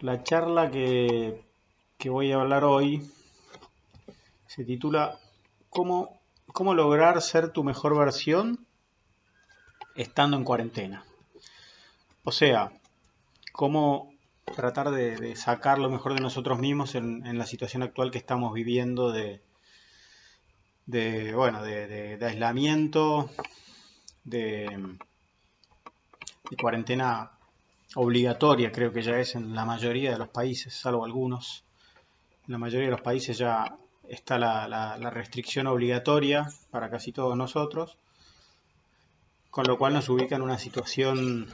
La charla que, voy a hablar hoy se titula ¿Cómo, ¿Cómo lograr ser tu mejor versión estando en cuarentena? O sea, cómo tratar de, sacar lo mejor de nosotros mismos en, la situación actual que estamos viviendo de, de bueno, de, aislamiento, de cuarentena obligatoria, creo que ya es en la mayoría de los países, salvo algunos. En la mayoría de los países ya está la, restricción obligatoria para casi todos nosotros, con lo cual nos ubica en una situación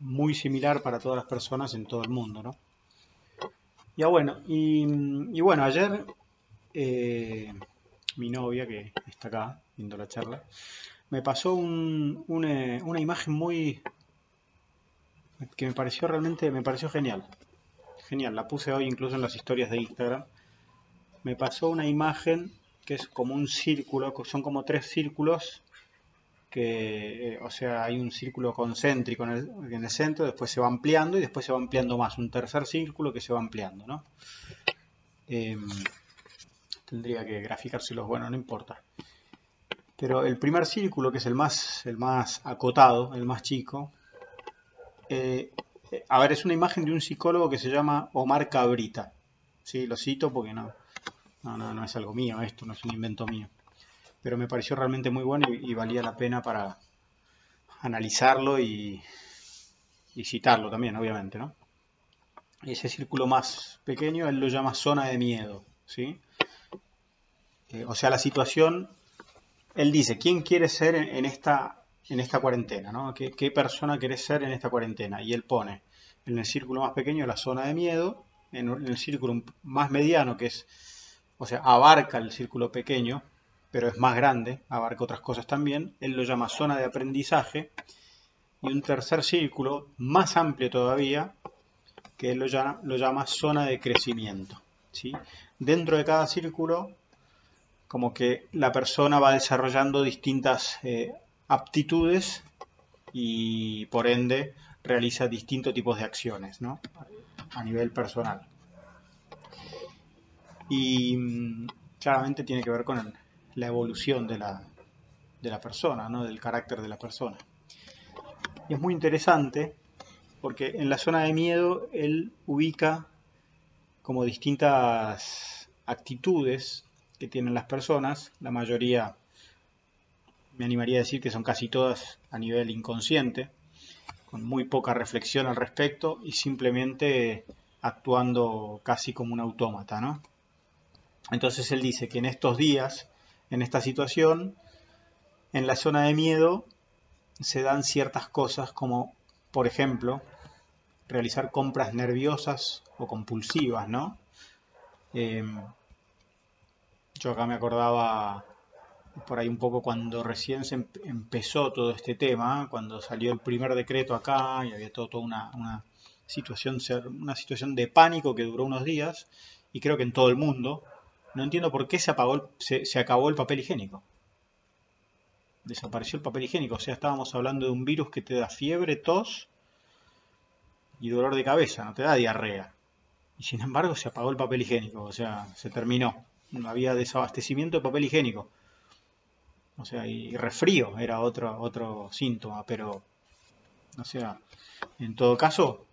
muy similar para todas las personas en todo el mundo, ¿no? Ya bueno, y, bueno, ayer eh, mi novia, que está acá viendo la charla, me pasó una imagen muy, que me pareció realmente, me pareció genial. Genial, la puse hoy incluso en las historias de Instagram. Me pasó una imagen que es como un círculo, son como tres círculos que, eh, o sea, hay un círculo concéntrico en el, centro, después se va ampliando y después se va ampliando más, un tercer círculo que se va ampliando, ¿no? Em, tendría que graficárselos, bueno, no importa. Pero el primer círculo, que es el más, el más acotado, el más chico, eh, a ver, es una imagen de un psicólogo que se llama Omar Cabrita. Sí, lo cito porque no, no, no, es algo mío esto, no es un invento mío. Pero me pareció realmente muy bueno y, valía la pena para analizarlo y, citarlo también, obviamente, ¿no? Ese círculo más pequeño él lo llama zona de miedo, ¿sí? Eh, o sea, la situación, él dice, ¿quién quiere ser en esta en esta cuarentena, ¿no? ¿Qué, persona querés ser en esta cuarentena? Y él pone en el círculo más pequeño la zona de miedo, en el círculo más mediano, que es, o sea, abarca el círculo pequeño, pero es más grande, abarca otras cosas también, él lo llama zona de aprendizaje, y un tercer círculo más amplio todavía, que él lo llama, zona de crecimiento. ¿sí? Dentro de cada círculo, como que la persona va desarrollando distintas eh, aptitudes y por ende realiza distintos tipos de acciones ¿no? a nivel personal. Y mm, claramente tiene que ver con la evolución de la, de la persona, ¿no? del carácter de la persona. Y es muy interesante porque en la zona de miedo él ubica como distintas actitudes que tienen las personas, la mayoría me animaría a decir que son casi todas a nivel inconsciente, con muy poca reflexión al respecto y simplemente actuando casi como un autómata, ¿no? Entonces él dice que en estos días, en esta situación, en la zona de miedo se dan ciertas cosas como, por ejemplo, realizar compras nerviosas o compulsivas, ¿no? Eh, yo acá me acordaba por ahí un poco cuando recién se empezó todo este tema, cuando salió el primer decreto acá y había todo, toda una, situación, una situación de pánico que duró unos días, y creo que en todo el mundo, no entiendo por qué se, apagó se, acabó el papel higiénico. Desapareció el papel higiénico, o sea, estábamos hablando de un virus que te da fiebre, tos y dolor de cabeza, no te da diarrea. Y sin embargo se apagó el papel higiénico, o sea, se terminó. No había desabastecimiento de papel higiénico. O sea, y resfrío era otro, otro síntoma, pero, o sea, en todo caso,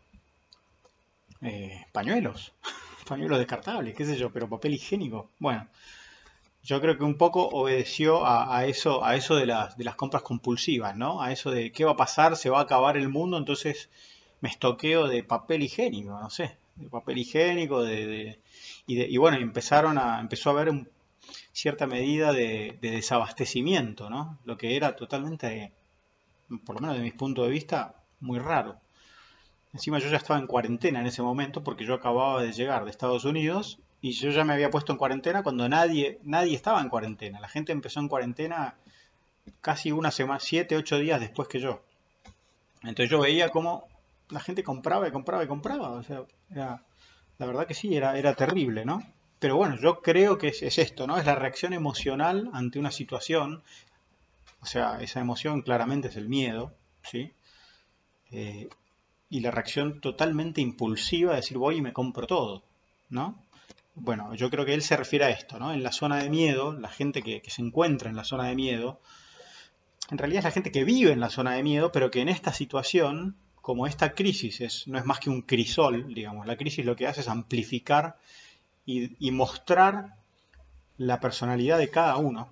eh, pañuelos, pañuelos descartables, qué sé yo, pero papel higiénico. Bueno, yo creo que un poco obedeció a, eso, a eso de las, de las compras compulsivas, ¿no? A eso de qué va a pasar, se va a acabar el mundo, entonces me estoqueo de papel higiénico, no sé, de papel higiénico, de, y, de, y bueno, empezaron a, empezó a haber un cierta medida de, desabastecimiento, ¿no? Lo que era totalmente, por lo menos de mi punto de vista, muy raro. Encima yo ya estaba en cuarentena en ese momento porque yo acababa de llegar de Estados Unidos y yo ya me había puesto en cuarentena cuando nadie, nadie estaba en cuarentena. La gente empezó en cuarentena casi una semana, siete, ocho días después que yo. Entonces yo veía cómo la gente compraba y compraba y compraba. O sea, la verdad que sí, era, era terrible, ¿no? Pero bueno, yo creo que es, esto, ¿no? Es la reacción emocional ante una situación. O sea, esa emoción claramente es el miedo, ¿sí? Eh, y la reacción totalmente impulsiva de decir voy y me compro todo, ¿no? Bueno, yo creo que él se refiere a esto, ¿no? En la zona de miedo, la gente que, que se encuentra en la zona de miedo, en realidad es la gente que vive en la zona de miedo, pero que en esta situación, como esta crisis es, no es más que un crisol, digamos, la crisis lo que hace es amplificar y, mostrar la personalidad de cada uno,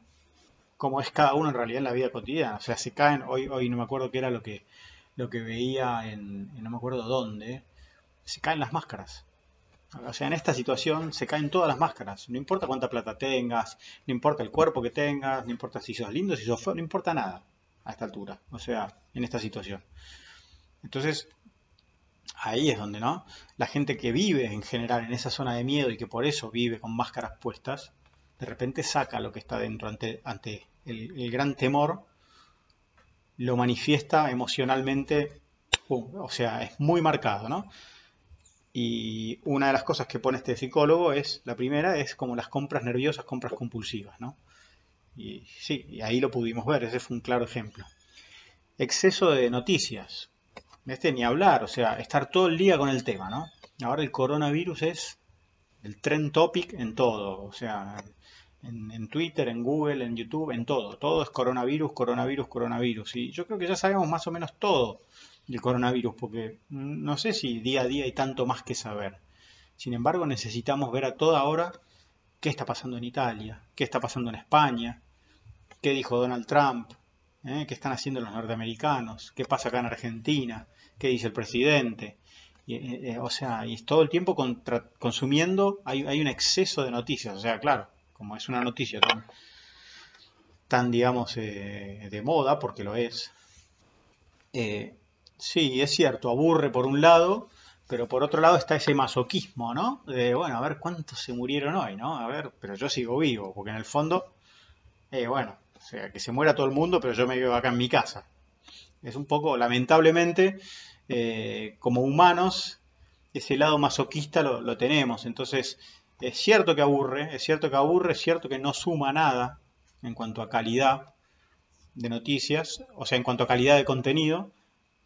como es cada uno en realidad en la vida cotidiana. O sea, se caen, hoy, hoy no me acuerdo qué era lo que, lo que veía en, en no me acuerdo dónde, se caen las máscaras. O sea, en esta situación se caen todas las máscaras. No importa cuánta plata tengas, no importa el cuerpo que tengas, no importa si sos lindo, si sos feo, no importa nada a esta altura. O sea, en esta situación. Entonces, ahí es donde, ¿no? La gente que vive en general en esa zona de miedo y que por eso vive con máscaras puestas, de repente saca lo que está dentro ante, el, gran temor, lo manifiesta emocionalmente, o sea, es muy marcado, ¿no? Y una de las cosas que pone este psicólogo es, la primera es como las compras nerviosas, compras compulsivas, ¿no? Y sí, y ahí lo pudimos ver, ese fue un claro ejemplo. Exceso de noticias. Ni hablar, o sea, estar todo el día con el tema, ¿no? Ahora el coronavirus es el trend topic en todo, o sea, en, Twitter, en Google, en YouTube, en todo. Todo es coronavirus, coronavirus, coronavirus. Y yo creo que ya sabemos más o menos todo del coronavirus, porque no sé si día a día hay tanto más que saber. Sin embargo, necesitamos ver a toda hora qué está pasando en Italia, qué está pasando en España, qué dijo Donald Trump, ¿Eh? qué están haciendo los norteamericanos, qué pasa acá en Argentina, qué dice el presidente. Eh, eh, o sea, y todo el tiempo contra, consumiendo, hay, un exceso de noticias. O sea, claro, como es una noticia tan, tan digamos, eh, de moda, porque lo es, eh, Sí, es cierto, aburre por un lado, pero por otro lado está ese masoquismo, ¿no? De, bueno, a ver cuántos se murieron hoy, ¿no? A ver, pero yo sigo vivo, porque en el fondo, eh, bueno, sea, que se muera todo el mundo, pero yo me quedo acá en mi casa. Es un poco, lamentablemente, eh, como humanos, ese lado masoquista lo, lo tenemos. Entonces, es cierto que aburre, es cierto que aburre, es cierto que no suma nada en cuanto a calidad de noticias, o sea, en cuanto a calidad de contenido,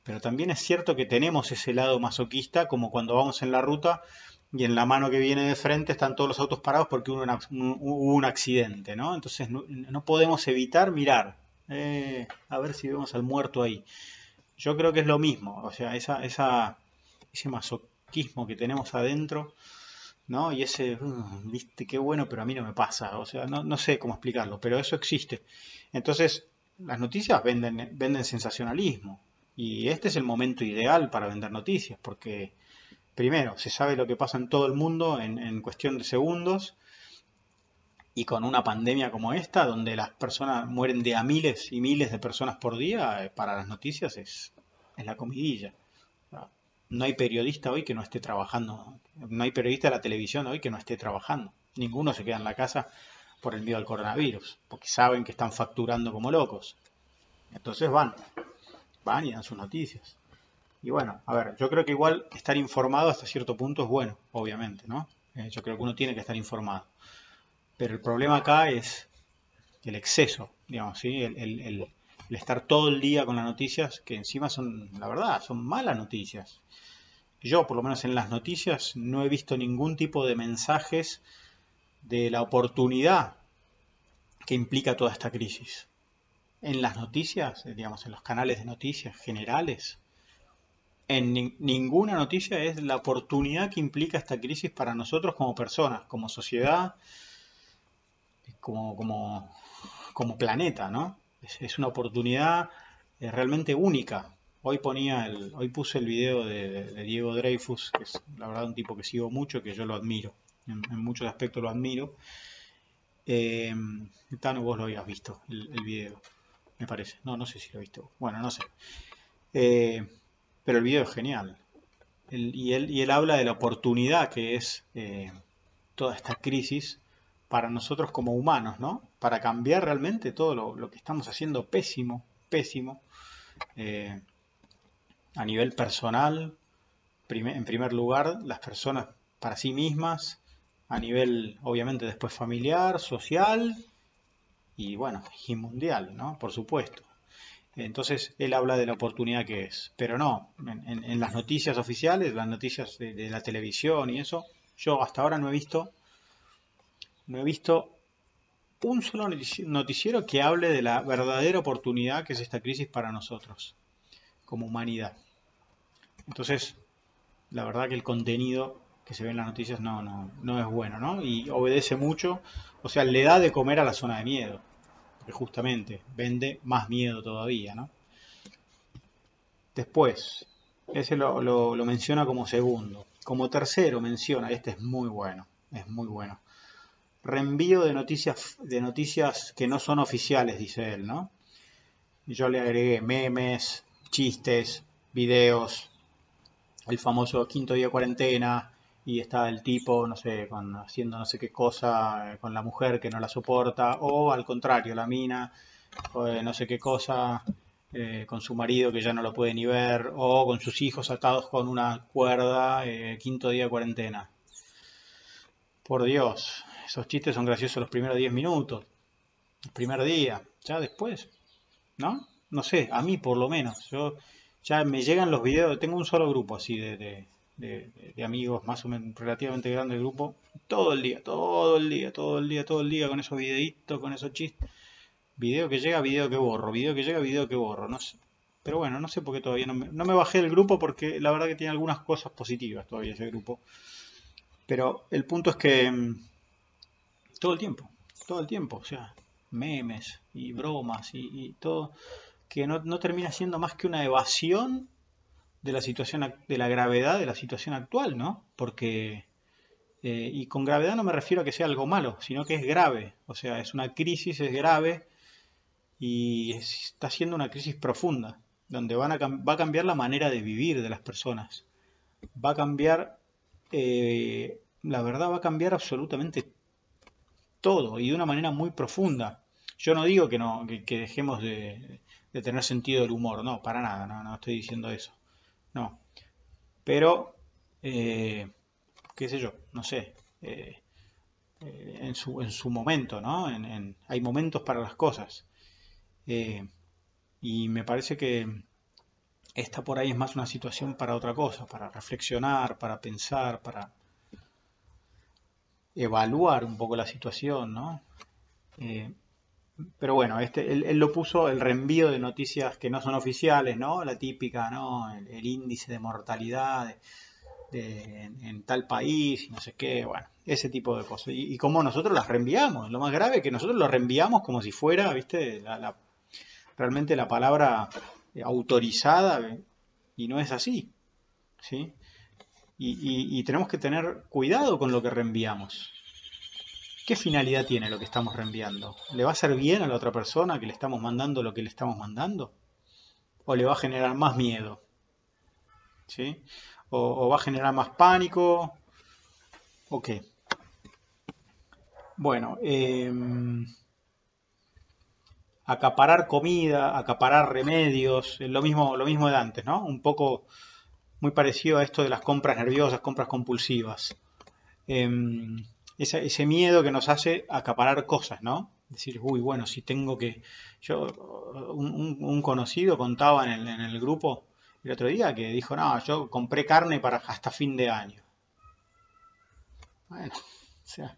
pero también es cierto que tenemos ese lado masoquista, como cuando vamos en la ruta y en la mano que viene de frente están todos los autos parados porque hubo, un accidente, ¿no? Entonces no, no podemos evitar mirar, eh, a ver si vemos al muerto ahí. Yo creo que es lo mismo, o sea, esa, esa, ese masoquismo que tenemos adentro, ¿no? Y ese, uh, viste, qué bueno, pero a mí no me pasa, o sea, no, no sé cómo explicarlo, pero eso existe. Entonces, las noticias venden, venden sensacionalismo, y este es el momento ideal para vender noticias, porque primero, se sabe lo que pasa en todo el mundo en, cuestión de segundos, y con una pandemia como esta, donde las personas mueren de a miles y miles de personas por día, eh, para las noticias es, es la comidilla. No hay periodista hoy que no esté trabajando, no hay periodista de la televisión hoy que no esté trabajando. Ninguno se queda en la casa por el miedo al coronavirus, porque saben que están facturando como locos. Entonces van, van y dan sus noticias. Y bueno, a ver, yo creo que igual estar informado hasta cierto punto es bueno, obviamente, ¿no? Eh, yo creo que uno tiene que estar informado. Pero el problema acá es el exceso, digamos, ¿sí? El, el, el, el, estar todo el día con las noticias, que encima son, la verdad, son malas noticias. Yo, por lo menos en las noticias, no he visto ningún tipo de mensajes de la oportunidad que implica toda esta crisis en las noticias, digamos, en los canales de noticias generales, en ni ninguna noticia es la oportunidad que implica esta crisis para nosotros como personas, como sociedad, como, planeta, ¿no? Es, una oportunidad eh, realmente única. Hoy puse el video de, Diego Dreyfus, que es la verdad un tipo que sigo mucho, que yo lo admiro, en, en muchos aspectos lo admiro. Eh, Tano, vos lo habías visto, el, el video me parece. No, no sé si lo he visto. Bueno, no sé. Eh, pero el video es genial. Y, él, habla de la oportunidad que es eh, toda esta crisis para nosotros como humanos, ¿no? Para cambiar realmente todo lo, que estamos haciendo pésimo, pésimo, eh, a nivel personal, en primer lugar, las personas para sí mismas, a nivel, obviamente, después familiar, social y bueno, y mundial, ¿no? Por supuesto. Entonces él habla de la oportunidad que es. Pero no, en, las noticias oficiales, las noticias de, la televisión y eso, yo hasta ahora no he visto, no he visto un solo noticiero que hable de la verdadera oportunidad que es esta crisis para nosotros, como humanidad. Entonces, la verdad que el contenido que se ve en las noticias no, no, no es bueno, ¿no? Y obedece mucho, o sea, le da de comer a la zona de miedo justamente vende más miedo todavía, ¿no? Después, ese lo, menciona como segundo. Como tercero menciona, este es muy bueno, es muy bueno. Reenvío de noticias, de noticias que no son oficiales, dice él, ¿no? Yo le agregué memes, chistes, videos, el famoso quinto día de cuarentena, y está el tipo, no sé, con, haciendo no sé qué cosa eh, con la mujer que no la soporta, o al contrario, la mina, eh, no sé qué cosa eh, con su marido que ya no lo puede ni ver, o con sus hijos atados con una cuerda, quinto día de cuarentena. Por Dios, esos chistes son graciosos los primeros 10 minutos, el primer día, ya después, ¿no? No sé, a mí por lo menos, yo ya me llegan los videos, tengo un solo grupo así de de, amigos más o menos relativamente grande el grupo, todo el día, todo el día, todo el día, todo el día con esos videitos, con esos chistes. Video que llega, video que borro, video que llega, video que borro, no sé. Pero bueno, no sé por qué todavía no me, bajé del grupo porque la verdad que tiene algunas cosas positivas todavía ese grupo. Pero el punto es que mm, todo el tiempo, todo el tiempo, o sea, memes y bromas y, todo, que no, no termina siendo más que una evasión de la situación, de la gravedad de la situación actual, ¿no? Porque, eh, y con gravedad no me refiero a que sea algo malo, sino que es grave, o sea, es una crisis, es grave y está siendo una crisis profunda, donde van a, va a cambiar la manera de vivir de las personas, va a cambiar, eh, la verdad va a cambiar absolutamente todo y de una manera muy profunda. Yo no digo que, no, que, dejemos de, de, tener sentido del humor, no, para nada, no, no estoy diciendo eso. No. Pero, eh, qué sé yo, no sé. Eh, eh, en, su, en su momento, ¿no? hay momentos para las cosas. y me parece que esta por ahí es más una situación para otra cosa, para reflexionar, para pensar, para evaluar un poco la situación, ¿no? Pero bueno, este, él, lo puso el reenvío de noticias que no son oficiales, ¿no? La típica, ¿no? El, índice de mortalidad en, tal país y no sé qué, bueno, ese tipo de cosas. Y, y cómo nosotros las reenviamos. Lo más grave es que nosotros lo reenviamos como si fuera, ¿viste? La, realmente la palabra autorizada y no es así, ¿sí? y tenemos que tener cuidado con lo que reenviamos. ¿Qué finalidad tiene lo que estamos reenviando? ¿Le va a hacer bien a la otra persona que le estamos mandando lo que le estamos mandando? ¿O le va a generar más miedo? ¿Sí? ¿O, va a generar más pánico? ¿O qué? Bueno, em, acaparar comida, acaparar remedios, lo mismo, lo mismo de antes, ¿no? Un poco muy parecido a esto de las compras nerviosas, compras compulsivas. Em, ese, miedo que nos hace acaparar cosas, ¿no? Decir, uy, bueno, si tengo que... Yo, un, conocido contaba en el, grupo el otro día que dijo, no, yo compré carne para hasta fin de año. Bueno, o sea,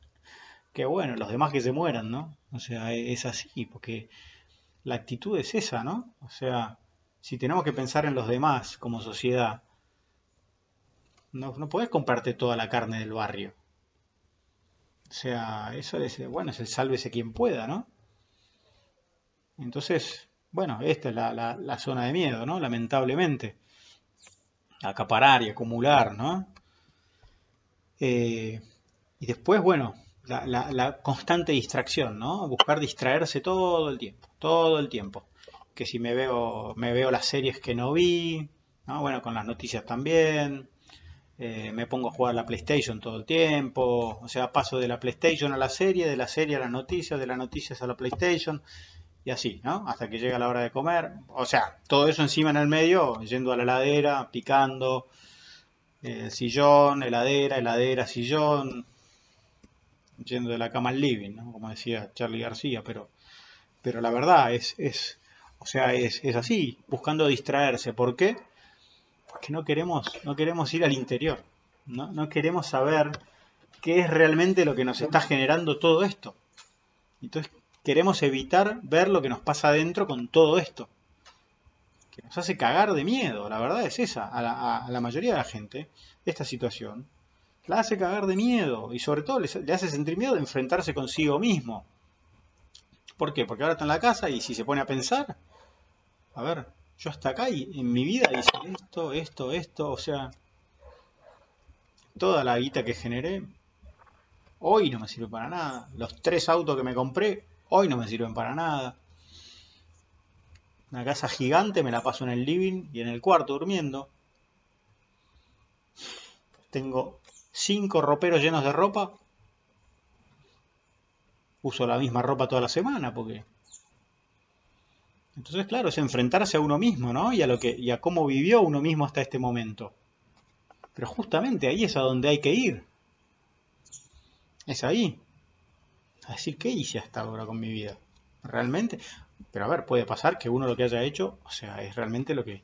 qué bueno, los demás que se mueran, ¿no? O sea, e, es así, porque la actitud es esa, ¿no? O sea, si tenemos que pensar en los demás como sociedad, no, no podés comprarte toda la carne del barrio. O sea, eso es, bueno, es el sálvese quien pueda, ¿no? Entonces, bueno, esta es la, zona de miedo, ¿no? Lamentablemente. Acaparar y acumular, ¿no? Eh, y después, bueno, la, constante distracción, ¿no? Buscar distraerse todo el tiempo, todo el tiempo. Que si me veo, me veo las series que no vi, ¿no? Bueno, con las noticias también. Eh, me pongo a jugar la PlayStation todo el tiempo, o sea, paso de la PlayStation a la serie, de la serie a las noticias, de las noticias a la PlayStation, y así, ¿no? Hasta que llega la hora de comer. O sea, todo eso encima en el medio, yendo a la heladera, picando, eh, sillón, heladera, heladera, sillón, yendo de la cama al living, ¿no? Como decía Charlie García, pero, pero la verdad es, es O sea, es, así, buscando distraerse. ¿Por qué? Porque no queremos, no queremos ir al interior. ¿no? no queremos saber qué es realmente lo que nos está generando todo esto. Entonces queremos evitar ver lo que nos pasa adentro con todo esto. Que nos hace cagar de miedo, la verdad es esa, a la, mayoría de la gente, esta situación, la hace cagar de miedo y sobre todo le, hace sentir miedo de enfrentarse consigo mismo. ¿Por qué? Porque ahora está en la casa y si se pone a pensar, a ver, yo hasta acá y en mi vida hice esto, esto, esto, o sea, toda la guita que generé, hoy no me sirve para nada. Los tres autos que me compré, hoy no me sirven para nada. Una casa gigante, me la paso en el living y en el cuarto durmiendo. Tengo cinco roperos llenos de ropa. Uso la misma ropa toda la semana porque... Entonces, claro, es enfrentarse a uno mismo, ¿no? Y a, lo que, y a cómo vivió uno mismo hasta este momento. Pero justamente ahí es a donde hay que ir. Es ahí. A decir, ¿qué hice hasta ahora con mi vida? Realmente. Pero a ver, puede pasar que uno lo que haya hecho, o sea, es realmente lo que,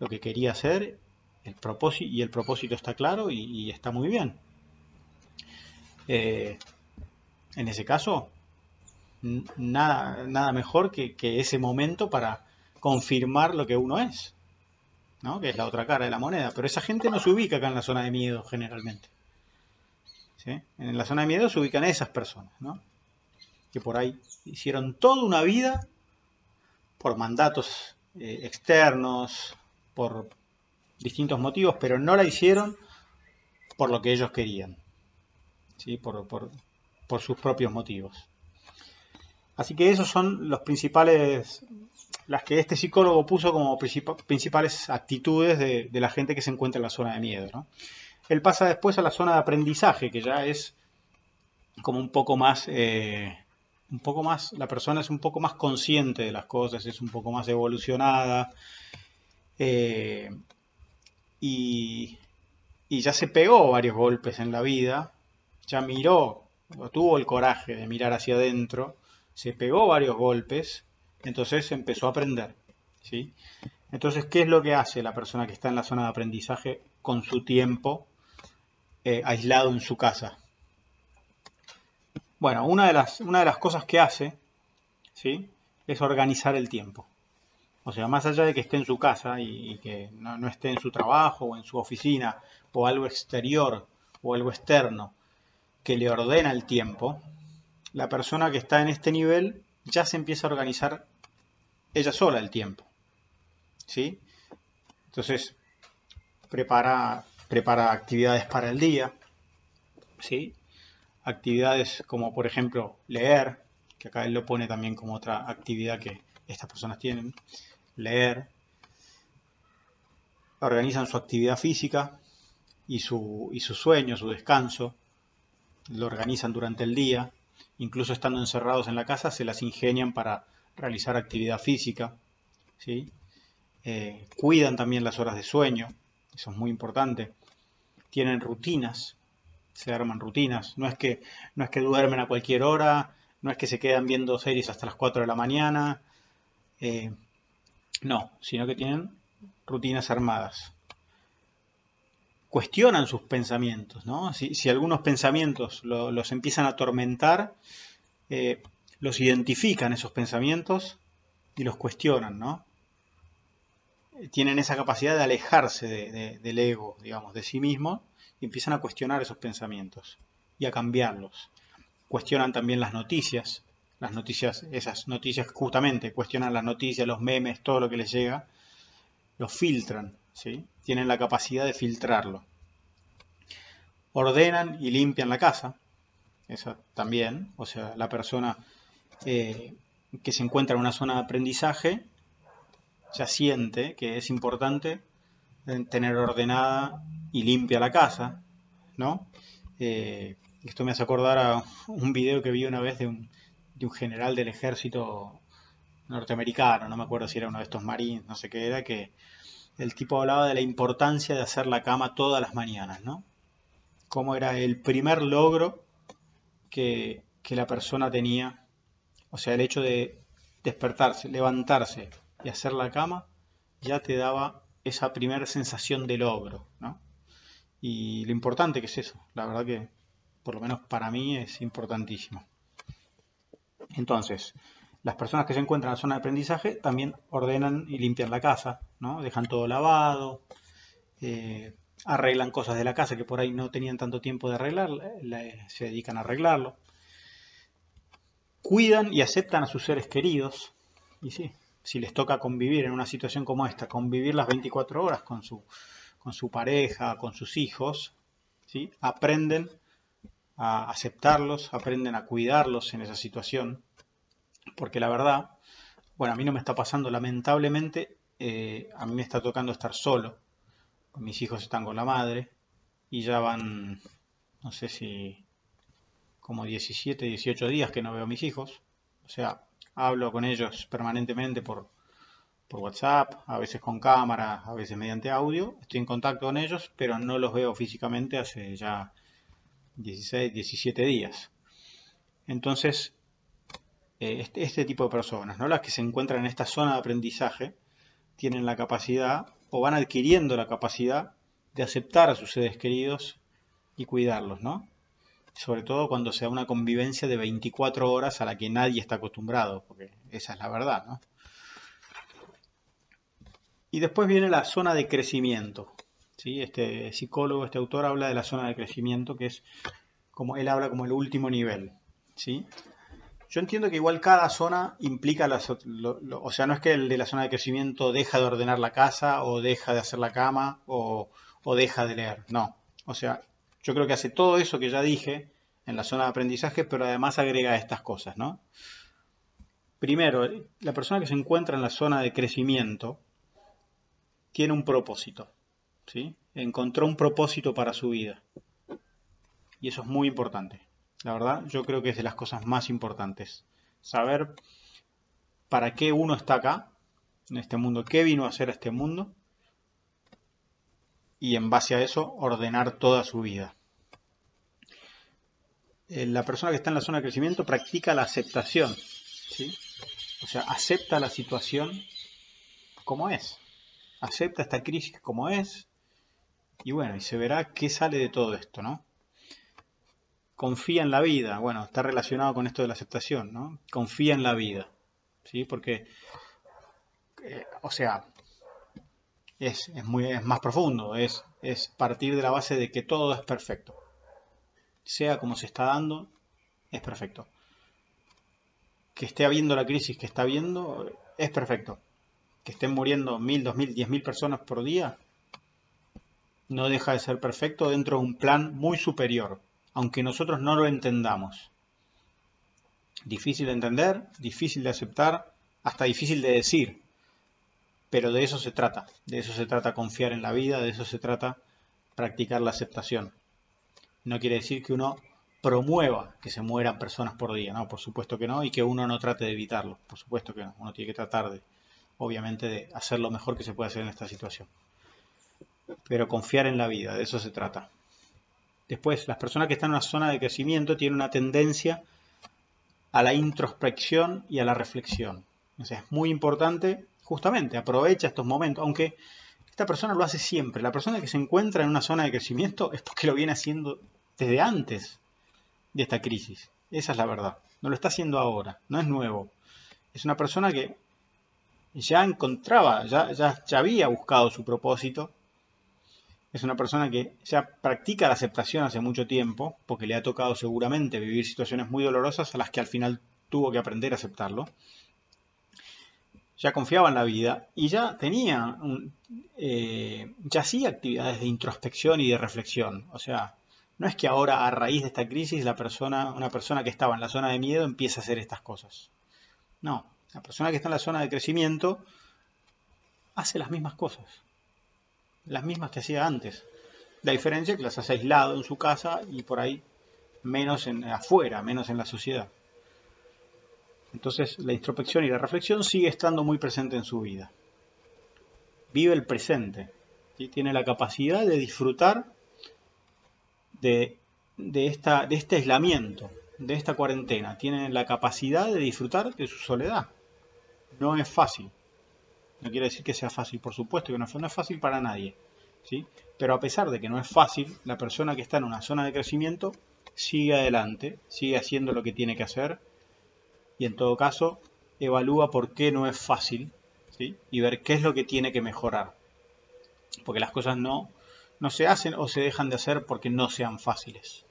lo que quería hacer, el propósito, y el propósito está claro y, está muy bien. Eh, en ese caso, nada, nada mejor que, ese momento para confirmar lo que uno es, ¿no? que es la otra cara de la moneda. Pero esa gente no se ubica acá en la zona de miedo generalmente. En la zona de miedo se ubican esas personas, ¿no? que por ahí hicieron toda una vida por mandatos eh, externos, por distintos motivos, pero no la hicieron por lo que ellos querían, ¿sí? por, por, sus propios motivos. Así que esos son los principales, las que este psicólogo puso como principales actitudes de, la gente que se encuentra en la zona de miedo. ¿no? Él pasa después a la zona de aprendizaje, que ya es como un poco más, eh, un poco más, la persona es un poco más consciente de las cosas, es un poco más evolucionada eh, y, y, ya se pegó varios golpes en la vida, ya miró, tuvo el coraje de mirar hacia adentro, se pegó varios golpes, entonces empezó a aprender, ¿sí? Entonces, ¿qué es lo que hace la persona que está en la zona de aprendizaje con su tiempo eh, aislado en su casa. Bueno, una de, las, una de las cosas que hace ¿sí? es organizar el tiempo. O sea, más allá de que esté en su casa y, que no, esté en su trabajo o en su oficina o algo exterior o algo externo que le ordena el tiempo, la persona que está en este nivel ya se empieza a organizar ella sola el tiempo. ¿Sí? Entonces, prepara prepara actividades para el día, ¿sí? actividades como por ejemplo leer, que acá él lo pone también como otra actividad que estas personas tienen, leer, organizan su actividad física y su, y su sueño, su descanso, lo organizan durante el día, incluso estando encerrados en la casa se las ingenian para realizar actividad física, ¿sí? Eh, cuidan también las horas de sueño, eso es muy importante. Tienen rutinas, se arman rutinas. No es que, no es que duermen a cualquier hora, no es que se quedan viendo series hasta las 4 de la mañana. Eh, no, sino que tienen rutinas armadas. Cuestionan sus pensamientos, ¿no? Si, algunos pensamientos los empiezan a atormentar, eh, los identifican esos pensamientos y los cuestionan, ¿no? tienen esa capacidad de alejarse del ego, digamos, de sí mismo, y empiezan a cuestionar esos pensamientos y a cambiarlos. Cuestionan también las noticias, las noticias, esas noticias justamente, cuestionan las noticias, los memes, todo lo que les llega, los filtran, ¿sí? Tienen la capacidad de filtrarlo. Ordenan y limpian la casa, eso también, o sea, la persona eh, que se encuentra en una zona de aprendizaje ya siente que es importante tener ordenada y limpia la casa, ¿no? Eh, esto me hace acordar a un video que vi una vez de un, de un, general del ejército norteamericano, no me acuerdo si era uno de estos marines, no sé qué era, que el tipo hablaba de la importancia de hacer la cama todas las mañanas, ¿no? Cómo era el primer logro que, que la persona tenía, o sea, el hecho de despertarse, levantarse, y hacer la cama ya te daba esa primera sensación de logro, ¿no? Y lo importante que es eso, la verdad que por lo menos para mí es importantísimo. Entonces, las personas que se encuentran en la zona de aprendizaje también ordenan y limpian la casa, ¿no? Dejan todo lavado, eh, arreglan cosas de la casa que por ahí no tenían tanto tiempo de arreglar, se dedican a arreglarlo. Cuidan y aceptan a sus seres queridos. Y sí, si les toca convivir en una situación como esta, convivir las 24 horas con su, con su pareja, con sus hijos, ¿sí? aprenden a aceptarlos, aprenden a cuidarlos en esa situación. Porque la verdad, bueno, a mí no me está pasando, lamentablemente, eh, a mí me está tocando estar solo mis hijos están con la madre y ya van, no sé si como 17, 18 días que no veo a mis hijos. O sea, hablo con ellos permanentemente por, por WhatsApp, a veces con cámara, a veces mediante audio. Estoy en contacto con ellos, pero no los veo físicamente hace ya 16, 17 días. Entonces, eh, este, este, tipo de personas, ¿no? las que se encuentran en esta zona de aprendizaje, tienen la capacidad o van adquiriendo la capacidad de aceptar a sus seres queridos y cuidarlos, ¿no? Sobre todo cuando sea una convivencia de 24 horas a la que nadie está acostumbrado, porque esa es la verdad, ¿no? Y después viene la zona de crecimiento. ¿sí? Este psicólogo, este autor habla de la zona de crecimiento, que es como él habla como el último nivel. ¿sí? Yo entiendo que igual cada zona implica, las, o sea, no es que el de la zona de crecimiento deja de ordenar la casa o deja de hacer la cama o, deja de leer, no. O sea, yo creo que hace todo eso que ya dije en la zona de aprendizaje, pero además agrega estas cosas, ¿no? Primero, la persona que se encuentra en la zona de crecimiento tiene un propósito, ¿sí? Encontró un propósito para su vida. Y eso es muy importante. La verdad, yo creo que es de las cosas más importantes. Saber para qué uno está acá, en este mundo, qué vino a hacer a este mundo, y en base a eso ordenar toda su vida. Eh, la persona que está en la zona de crecimiento practica la aceptación. O sea, acepta la situación como es. Acepta esta crisis como es. Y bueno, y se verá qué sale de todo esto, ¿no? Confía en la vida. Bueno, está relacionado con esto de la aceptación, ¿no? Confía en la vida, ¿sí? Porque, eh, o sea, es, muy, es más profundo, es, es partir de la base de que todo es perfecto. Sea como se está dando, es perfecto. Que esté habiendo la crisis que está habiendo, es perfecto. Que estén muriendo mil, dos mil, diez mil personas por día, no deja de ser perfecto dentro de un plan muy superior, aunque nosotros no lo entendamos. Difícil de entender, difícil de aceptar, hasta difícil de decir. Pero de eso se trata, de eso se trata confiar en la vida, de eso se trata practicar la aceptación. No quiere decir que uno promueva que se mueran personas por día, no, por supuesto que no, y que uno no trate de evitarlo, por supuesto que no, uno tiene que tratar de, obviamente, de hacer lo mejor que se puede hacer en esta situación. Pero confiar en la vida, de eso se trata. Después, las personas que están en una zona de crecimiento tienen una tendencia a la introspección y a la reflexión. O sea, es muy importante, justamente, aprovecha estos momentos, aunque esta persona lo hace siempre. La persona que se encuentra en una zona de crecimiento es porque lo viene haciendo desde antes de esta crisis. Esa es la verdad. No lo está haciendo ahora, no es nuevo. Es una persona que ya encontraba, ya, ya, ya había buscado su propósito es una persona que ya practica la aceptación hace mucho tiempo, porque le ha tocado seguramente vivir situaciones muy dolorosas a las que al final tuvo que aprender a aceptarlo. Ya confiaba en la vida y ya tenía, eh, ya hacía actividades de introspección y de reflexión. O sea, no es que ahora a raíz de esta crisis la persona, una persona que estaba en la zona de miedo empieza a hacer estas cosas. No, la persona que está en la zona de crecimiento hace las mismas cosas las mismas que hacía antes. La diferencia es que las hace aislado en su casa y por ahí menos en afuera, menos en la sociedad. Entonces la introspección y la reflexión sigue estando muy presente en su vida. Vive el presente. y Tiene la capacidad de disfrutar de, esta, de este aislamiento, de esta cuarentena. Tiene la capacidad de disfrutar de su soledad. No es fácil. No quiere decir que sea fácil, por supuesto que no, no es fácil para nadie. ¿sí? Pero a pesar de que no es fácil, la persona que está en una zona de crecimiento sigue adelante, sigue haciendo lo que tiene que hacer y en todo caso evalúa por qué no es fácil ¿sí? y ver qué es lo que tiene que mejorar. Porque las cosas no, no se hacen o se dejan de hacer porque no sean fáciles.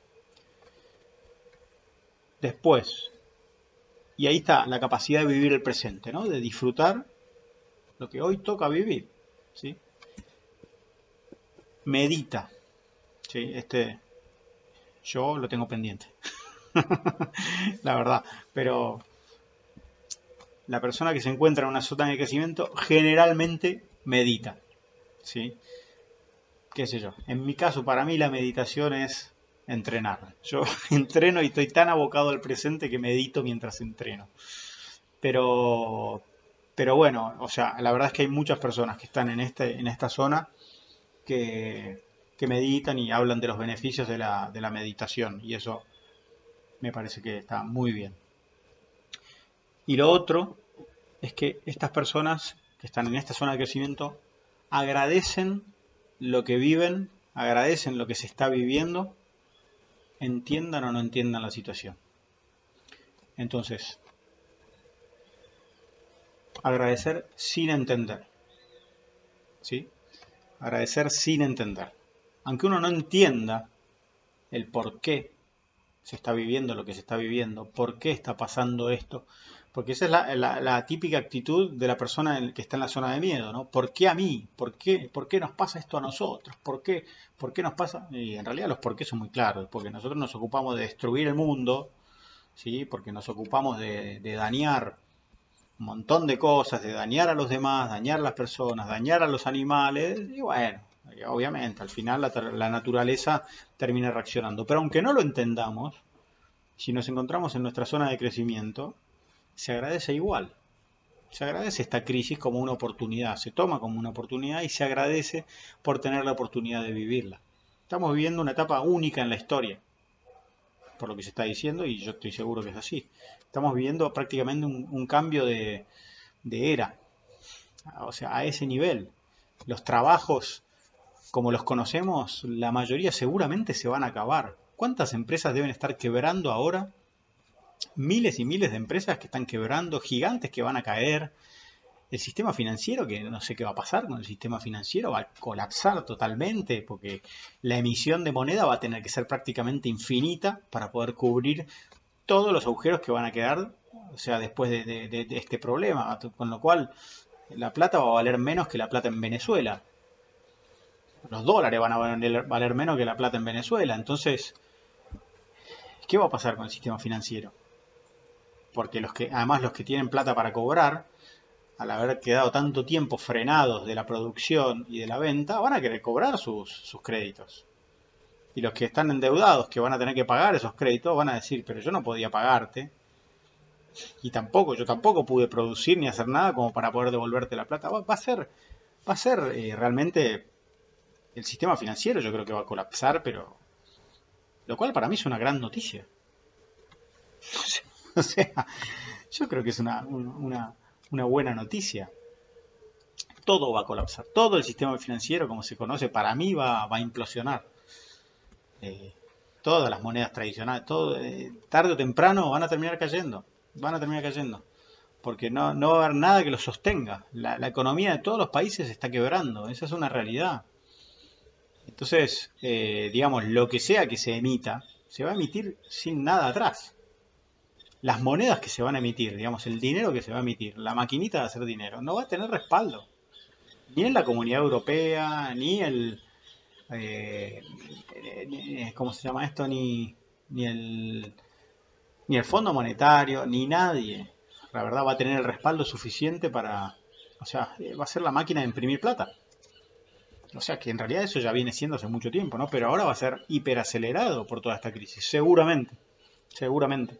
Después, y ahí está la capacidad de vivir el presente, ¿no? de disfrutar lo que hoy toca vivir. ¿sí? Medita. ¿sí? Este, yo lo tengo pendiente. la verdad. Pero la persona que se encuentra en una zona de crecimiento generalmente medita. ¿sí? ¿Qué sé yo? En mi caso, para mí la meditación es entrenar. Yo entreno y estoy tan abocado al presente que medito mientras entreno. Pero, pero bueno, o sea, la verdad es que hay muchas personas que están en, este, en esta zona que, que meditan y hablan de los beneficios de la, de la meditación. Y eso me parece que está muy bien. Y lo otro es que estas personas que están en esta zona de crecimiento agradecen lo que viven, agradecen lo que se está viviendo, entiendan o no entiendan la situación. Entonces, agradecer sin entender. ¿Sí? Agradecer sin entender. Aunque uno no entienda el por qué se está viviendo lo que se está viviendo, por qué está pasando esto, porque esa es la, típica actitud de la persona que está en la zona de miedo, ¿no? ¿Por qué a mí? ¿Por qué, ¿Por qué nos pasa esto a nosotros? ¿Por qué, ¿Por qué nos pasa? Y en realidad los por qué son muy claros, porque nosotros nos ocupamos de destruir el mundo, ¿sí? Porque nos ocupamos de, dañar un montón de cosas, de dañar a los demás, dañar a las personas, dañar a los animales, y bueno, obviamente, al final la, la naturaleza termina reaccionando. Pero aunque no lo entendamos, si nos encontramos en nuestra zona de crecimiento, se agradece igual. Se agradece esta crisis como una oportunidad, se toma como una oportunidad y se agradece por tener la oportunidad de vivirla. Estamos viviendo una etapa única en la historia, por lo que se está diciendo, y yo estoy seguro que es así. Estamos viviendo prácticamente un, cambio de, de era, o sea, a ese nivel. Los trabajos como los conocemos, la mayoría seguramente se van a acabar. ¿Cuántas empresas deben estar quebrando ahora miles y miles de empresas que están quebrando, gigantes que van a caer. El sistema financiero, que no sé qué va a pasar con el sistema financiero, va a colapsar totalmente porque la emisión de moneda va a tener que ser prácticamente infinita para poder cubrir todos los agujeros que van a quedar, o sea, después de, este problema. Con lo cual, la plata va a valer menos que la plata en Venezuela. Los dólares van a valer menos que la plata en Venezuela. Entonces, ¿qué va a pasar con el sistema financiero? porque los que, además los que tienen plata para cobrar, al haber quedado tanto tiempo frenados de la producción y de la venta, van a querer cobrar sus, créditos. Y los que están endeudados, que van a tener que pagar esos créditos, van a decir, pero yo no podía pagarte. Y tampoco, yo tampoco pude producir ni hacer nada como para poder devolverte la plata. Va, a ser, va a ser eh, realmente el sistema financiero, yo creo que va a colapsar, pero lo cual para mí es una gran noticia. o sea, yo creo que es una, buena noticia. Todo va a colapsar. Todo el sistema financiero, como se conoce, para mí va, a implosionar. Eh, todas las monedas tradicionales, todo, eh, tarde o temprano van a terminar cayendo. Van a terminar cayendo. Porque no, no va a haber nada que lo sostenga. La, economía de todos los países está quebrando. Esa es una realidad. Entonces, eh, digamos, lo que sea que se emita, se va a emitir sin nada atrás las monedas que se van a emitir, digamos, el dinero que se va a emitir, la maquinita de hacer dinero, no va a tener respaldo. Ni en la comunidad europea, ni el... Eh, eh, ¿Cómo se llama esto? Ni, ni, el, ni el Fondo Monetario, ni nadie. La verdad va a tener el respaldo suficiente para... O sea, va a ser la máquina de imprimir plata. O sea que en realidad eso ya viene siendo hace mucho tiempo, ¿no? Pero ahora va a ser hiperacelerado por toda esta crisis, seguramente. Seguramente.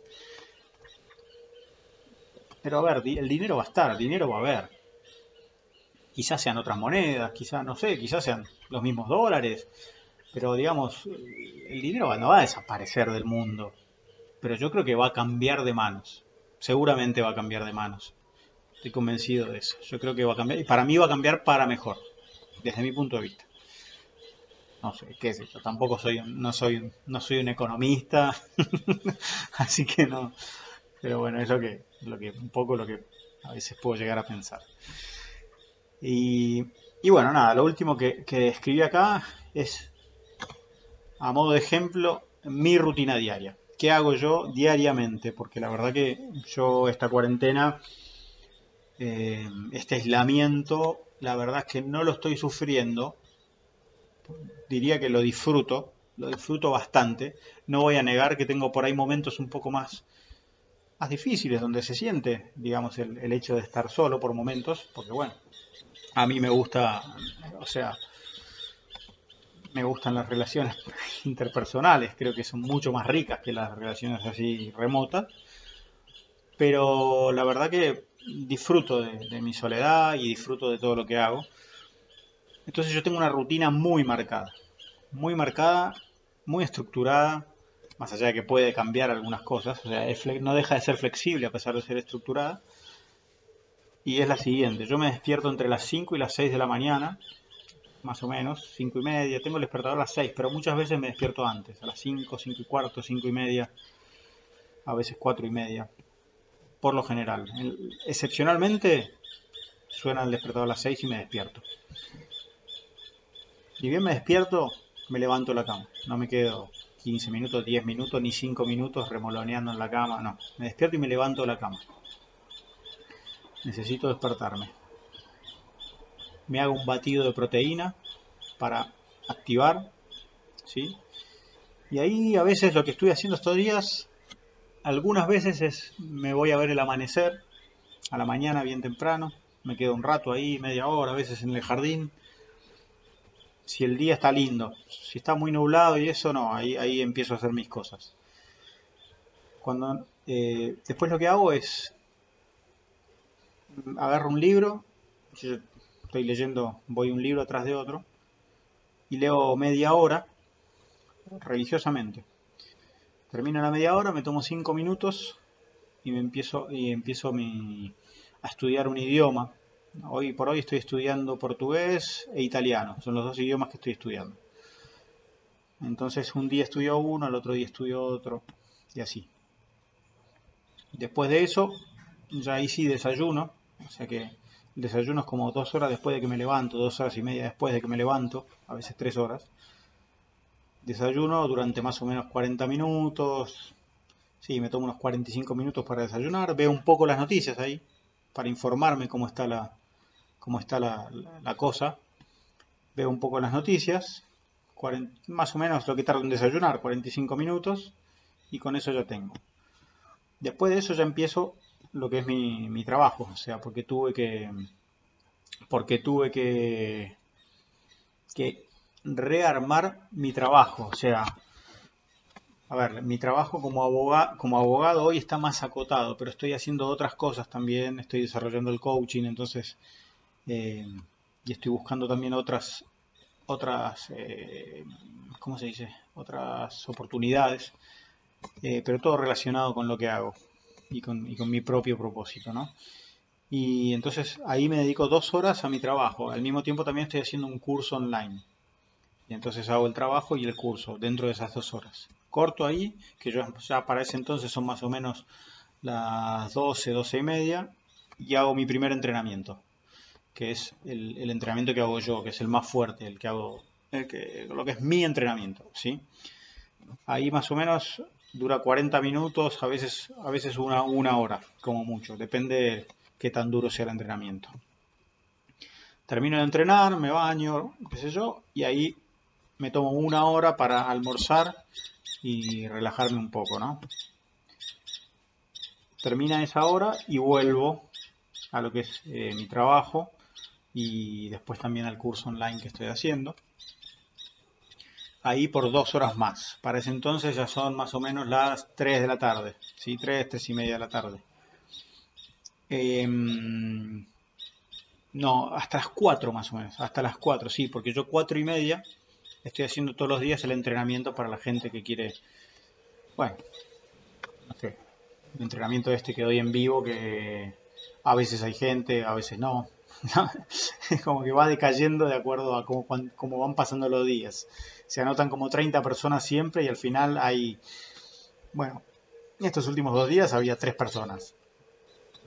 Pero a ver, el dinero va a estar, el dinero va a haber. Quizás sean otras monedas, quizás, no sé, quizás sean los mismos dólares. Pero digamos, el dinero no va a desaparecer del mundo. Pero yo creo que va a cambiar de manos. Seguramente va a cambiar de manos. Estoy convencido de eso. Yo creo que va a cambiar. Y para mí va a cambiar para mejor. Desde mi punto de vista. No sé, qué sé yo. Tampoco soy, no soy, no soy un economista. Así que no. Pero bueno, es lo que, un poco lo que a veces puedo llegar a pensar. Y, y bueno, nada, lo último que, que escribí acá es, a modo de ejemplo, mi rutina diaria. ¿Qué hago yo diariamente? Porque la verdad que yo esta cuarentena, eh, este aislamiento, la verdad es que no lo estoy sufriendo. Diría que lo disfruto, lo disfruto bastante. No voy a negar que tengo por ahí momentos un poco más, más difíciles donde se siente, digamos, el, el hecho de estar solo por momentos, porque bueno, a mí me gusta, o sea, me gustan las relaciones interpersonales, creo que son mucho más ricas que las relaciones así remotas, pero la verdad que disfruto de, mi soledad y disfruto de todo lo que hago. Entonces yo tengo una rutina muy marcada, muy marcada, muy estructurada, más allá de que puede cambiar algunas cosas, o sea, no deja de ser flexible a pesar de ser estructurada. Y es la siguiente, yo me despierto entre las 5 y las 6 de la mañana, más o menos, 5 y media, tengo el despertador a las 6, pero muchas veces me despierto antes, a las 5, 5 y cuarto, 5 y media, a veces 4 y media, por lo general. Excepcionalmente suena el despertador a las 6 y me despierto. Y bien me despierto, me levanto la cama, no me quedo 15 minutos, 10 minutos, ni 5 minutos remoloneando en la cama, no, me despierto y me levanto la cama. Necesito despertarme me hago un batido de proteína para activar, ¿sí? Y ahí a veces lo que estoy haciendo estos días, algunas veces es me voy a ver el amanecer a la mañana bien temprano, me quedo un rato ahí, media hora, a veces en el jardín. Si el día está lindo, si está muy nublado y eso no, ahí, ahí empiezo a hacer mis cosas. Cuando eh, después lo que hago es agarro un libro, estoy leyendo, voy un libro atrás de otro, y leo media hora religiosamente. Termino la media hora, me tomo cinco minutos y me empiezo, y empiezo mi, a estudiar un idioma. Hoy por hoy estoy estudiando portugués e italiano, son los dos idiomas que estoy estudiando. Entonces un día estudio uno, el otro día estudio otro, y así. Después de eso, ya ahí sí desayuno, o sea que el desayuno es como dos horas después de que me levanto, dos horas y media después de que me levanto, a veces tres horas. Desayuno durante más o menos 40 minutos. Sí, me tomo unos 45 minutos para desayunar. Veo un poco las noticias ahí, para informarme cómo está la, cómo está la, cosa. Veo un poco las noticias. más o menos lo que tarda en desayunar, 45 minutos. Y con eso ya tengo. Después de eso ya empiezo lo que es mi, mi trabajo, o sea, porque tuve que, porque tuve que, que rearmar mi trabajo, o sea, a ver, mi trabajo como abogado, como abogado hoy está más acotado, pero estoy haciendo otras cosas también, estoy desarrollando el coaching, entonces, eh, y estoy buscando también otras, otras, eh, ¿cómo se dice? Otras oportunidades, eh, pero todo relacionado con lo que hago y con, mi propio propósito, ¿no? Y entonces ahí me dedico dos horas a mi trabajo. Al mismo tiempo también estoy haciendo un curso online. Y entonces hago el trabajo y el curso dentro de esas dos horas. Corto ahí, que yo ya para ese entonces son más o menos las 12, 12 y media, y hago mi primer entrenamiento, que es el, entrenamiento que hago yo, que es el más fuerte, el que hago, que, lo que es mi entrenamiento, ¿sí? Ahí más o menos dura 40 minutos, a veces, a veces una, una hora, como mucho, depende qué tan duro sea el entrenamiento. Termino de entrenar, me baño, qué sé yo, y ahí me tomo una hora para almorzar y relajarme un poco, ¿no? Termina esa hora y vuelvo a lo que es eh, mi trabajo y después también al curso online que estoy haciendo ahí por dos horas más. Para ese entonces ya son más o menos las 3 de la tarde, ¿sí? 3, 3 y media de la tarde. Em, no, hasta las 4 más o menos, hasta las 4, sí, porque yo 4 y media estoy haciendo todos los días el entrenamiento para la gente que quiere, bueno, no sé, el entrenamiento este que doy en vivo que A veces hay gente, a veces no. Es como que va decayendo de acuerdo a cómo, van pasando los días. Se anotan como 30 personas siempre y al final hay, bueno, estos últimos dos días había tres personas.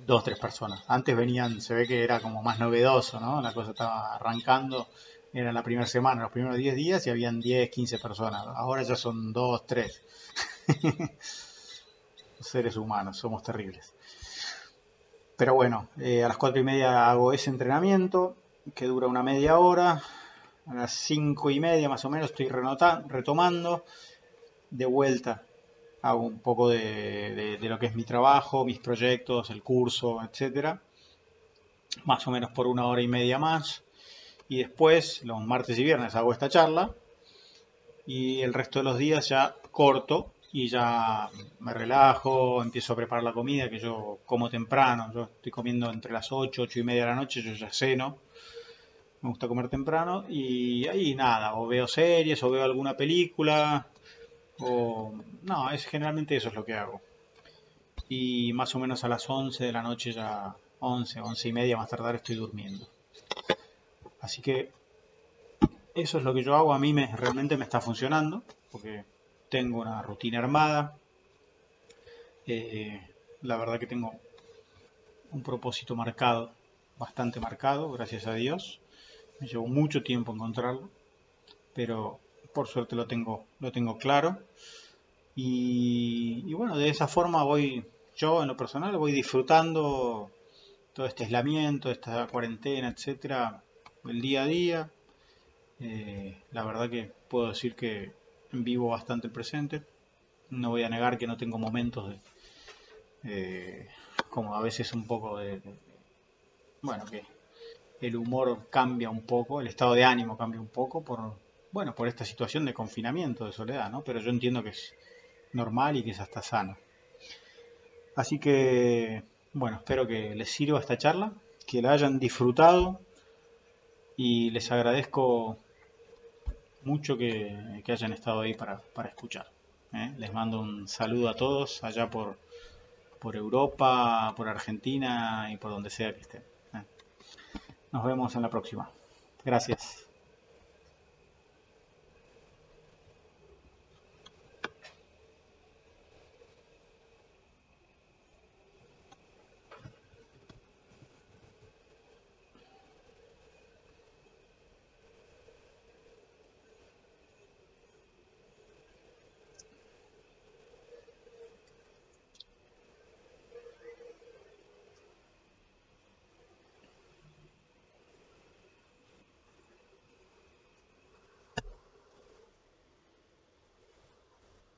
Dos, tres personas. Antes venían, se ve que era como más novedoso, ¿no? La cosa estaba arrancando, era la primera semana, los primeros 10 días y habían 10, 15 personas. Ahora ya son dos, tres. seres humanos, somos terribles. Pero bueno, eh, a las cuatro y media hago ese entrenamiento que dura una media hora. A las cinco y media más o menos estoy retomando. De vuelta hago un poco de, lo que es mi trabajo, mis proyectos, el curso, etcétera. Más o menos por una hora y media más. Y después, los martes y viernes, hago esta charla. Y el resto de los días ya corto y ya me relajo, empiezo a preparar la comida, que yo como temprano, yo estoy comiendo entre las 8, 8 y media de la noche, yo ya ceno, me gusta comer temprano y ahí nada, o veo series, o veo alguna película, o no, es generalmente eso es lo que hago. Y más o menos a las 11 de la noche ya, 11, 11 y media más tardar estoy durmiendo. Así que eso es lo que yo hago, a mí me, realmente me está funcionando, porque tengo una rutina armada. Eh, la verdad que tengo un propósito marcado, bastante marcado, gracias a Dios. Me llevó mucho tiempo encontrarlo, pero por suerte lo tengo, lo tengo claro. Y, bueno, de esa forma voy, yo en lo personal voy disfrutando todo este aislamiento, esta cuarentena, etcétera, el día a día. Eh, la verdad que puedo decir que vivo bastante presente. No voy a negar que no tengo momentos de, eh, como a veces un poco de, bueno, que el humor cambia un poco, el estado de ánimo cambia un poco por, bueno, por esta situación de confinamiento, de soledad, ¿no? Pero yo entiendo que es normal y que es hasta sano. Así que, bueno, espero que les sirva esta charla, que la hayan disfrutado y les agradezco mucho que, hayan estado ahí para, escuchar. ¿eh? Les mando un saludo a todos allá por, por Europa, por Argentina y por donde sea que estén. ¿eh? Nos vemos en la próxima. Gracias.